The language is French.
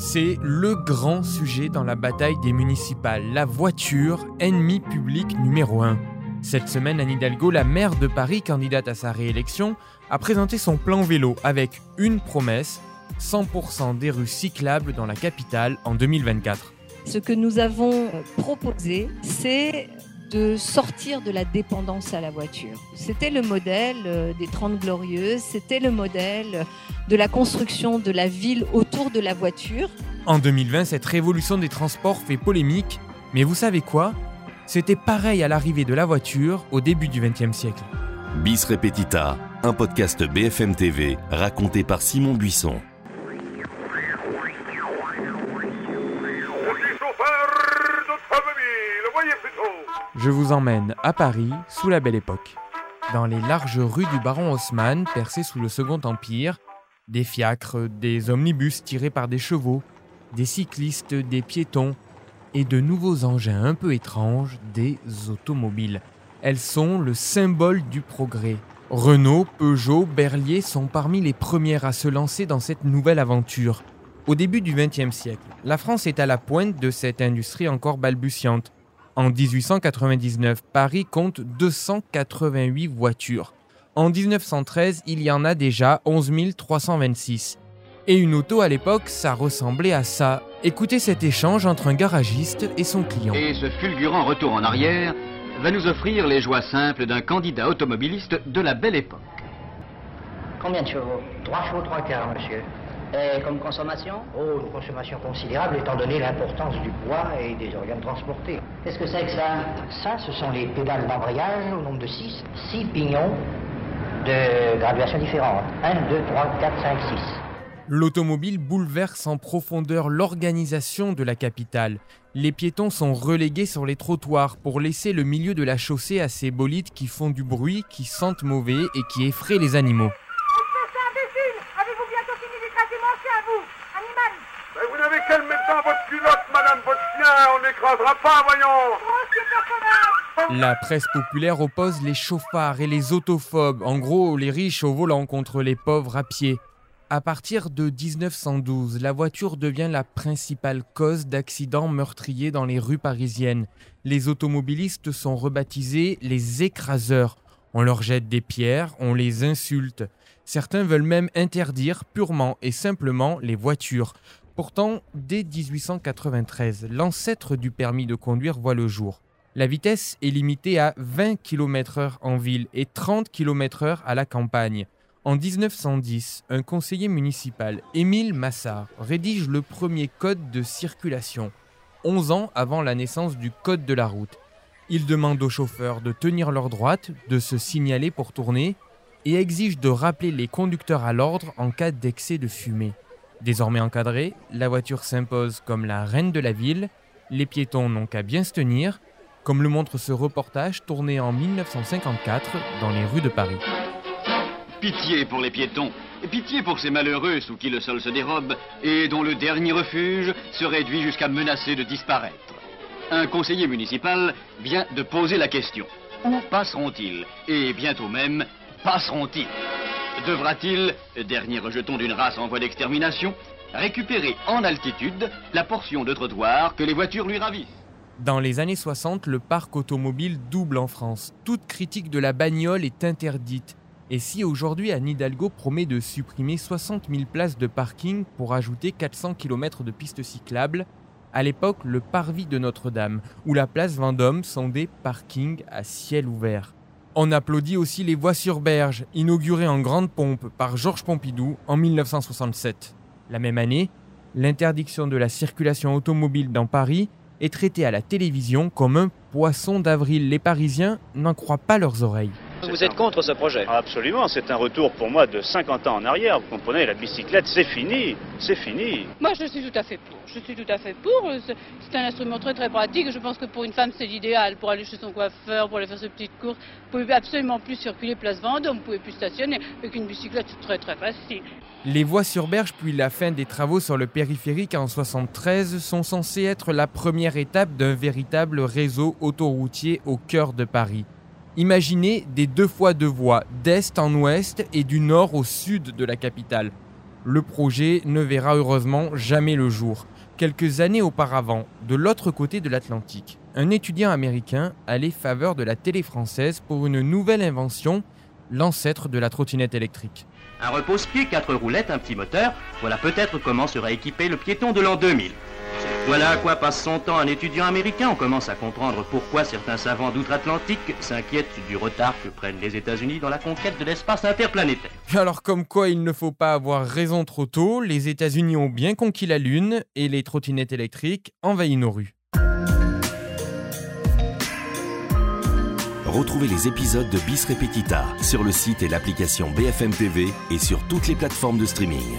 C'est le grand sujet dans la bataille des municipales, la voiture, ennemi public numéro un. Cette semaine, Anne Hidalgo, la maire de Paris, candidate à sa réélection, a présenté son plan vélo avec une promesse 100% des rues cyclables dans la capitale en 2024. Ce que nous avons proposé, c'est de sortir de la dépendance à la voiture. C'était le modèle euh, des 30 glorieuses, c'était le modèle de la construction de la ville autour de la voiture. En 2020, cette révolution des transports fait polémique, mais vous savez quoi? C'était pareil à l'arrivée de la voiture au début du XXe siècle. Bis Repetita, un podcast BFM TV raconté par Simon Buisson. Je vous emmène à Paris sous la Belle Époque. Dans les larges rues du baron Haussmann, percées sous le Second Empire, des fiacres, des omnibus tirés par des chevaux, des cyclistes, des piétons et de nouveaux engins un peu étranges, des automobiles. Elles sont le symbole du progrès. Renault, Peugeot, Berlier sont parmi les premières à se lancer dans cette nouvelle aventure. Au début du XXe siècle, la France est à la pointe de cette industrie encore balbutiante. En 1899, Paris compte 288 voitures. En 1913, il y en a déjà 11 326. Et une auto à l'époque, ça ressemblait à ça. Écoutez cet échange entre un garagiste et son client. Et ce fulgurant retour en arrière va nous offrir les joies simples d'un candidat automobiliste de la belle époque. Combien de chevaux? Trois chevaux, trois quarts, monsieur. Et comme consommation? Oh, une consommation considérable étant donné l'importance du poids et des organes transportés. Qu'est-ce que c'est que ça? Ça, ce sont les pédales d'embrayage au nombre de 6. 6 pignons de graduation différente. 1, 2, 3, 4, 5, 6. L'automobile bouleverse en profondeur l'organisation de la capitale. Les piétons sont relégués sur les trottoirs pour laisser le milieu de la chaussée à ces bolides qui font du bruit, qui sentent mauvais et qui effraient les animaux. Vous n'avez qu'à le mettre dans votre culotte, madame, votre chien, on n'écrasera pas, voyons La presse populaire oppose les chauffards et les autophobes, en gros les riches au volant contre les pauvres à pied. À partir de 1912, la voiture devient la principale cause d'accidents meurtriers dans les rues parisiennes. Les automobilistes sont rebaptisés les écraseurs. On leur jette des pierres, on les insulte. Certains veulent même interdire purement et simplement les voitures. Pourtant, dès 1893, l'ancêtre du permis de conduire voit le jour. La vitesse est limitée à 20 km/h en ville et 30 km/h à la campagne. En 1910, un conseiller municipal, Émile Massard, rédige le premier code de circulation, 11 ans avant la naissance du code de la route. Il demande aux chauffeurs de tenir leur droite, de se signaler pour tourner et exige de rappeler les conducteurs à l'ordre en cas d'excès de fumée. Désormais encadrée, la voiture s'impose comme la reine de la ville, les piétons n'ont qu'à bien se tenir, comme le montre ce reportage tourné en 1954 dans les rues de Paris. Pitié pour les piétons, pitié pour ces malheureux sous qui le sol se dérobe et dont le dernier refuge se réduit jusqu'à menacer de disparaître. Un conseiller municipal vient de poser la question. Où passeront-ils? Et bientôt même, passeront-ils Devra-t-il, dernier rejeton d'une race en voie d'extermination, récupérer en altitude la portion de trottoir que les voitures lui ravissent Dans les années 60, le parc automobile double en France. Toute critique de la bagnole est interdite. Et si aujourd'hui Anne Hidalgo promet de supprimer 60 000 places de parking pour ajouter 400 km de pistes cyclables, à l'époque, le parvis de Notre-Dame ou la place Vendôme sont des parkings à ciel ouvert. On applaudit aussi les voies sur berge, inaugurées en grande pompe par Georges Pompidou en 1967. La même année, l'interdiction de la circulation automobile dans Paris est traitée à la télévision comme un poisson d'avril. Les Parisiens n'en croient pas leurs oreilles. Vous êtes contre ce projet? Absolument, c'est un retour pour moi de 50 ans en arrière. Vous comprenez, la bicyclette, c'est fini, c'est fini. Moi, je suis tout à fait pour. Je suis tout à fait pour. C'est un instrument très très pratique. Je pense que pour une femme, c'est l'idéal. Pour aller chez son coiffeur, pour aller faire ses petites courses. Vous pouvez absolument plus circuler place Vendôme, vous pouvez plus stationner. Avec une bicyclette, c'est très très facile. Les voies sur berge puis la fin des travaux sur le périphérique en 73 sont censés être la première étape d'un véritable réseau autoroutier au cœur de Paris. Imaginez des deux fois deux voies, d'est en ouest et du nord au sud de la capitale. Le projet ne verra heureusement jamais le jour. Quelques années auparavant, de l'autre côté de l'Atlantique, un étudiant américain allait faveur de la télé française pour une nouvelle invention, l'ancêtre de la trottinette électrique. Un repose-pied, quatre roulettes, un petit moteur, voilà peut-être comment sera équipé le piéton de l'an 2000. Voilà à quoi passe son temps un étudiant américain. On commence à comprendre pourquoi certains savants d'outre-Atlantique s'inquiètent du retard que prennent les États-Unis dans la conquête de l'espace interplanétaire. Alors comme quoi il ne faut pas avoir raison trop tôt, les États-Unis ont bien conquis la Lune et les trottinettes électriques envahissent nos rues. Retrouvez les épisodes de Bis Repetita sur le site et l'application BFM TV et sur toutes les plateformes de streaming.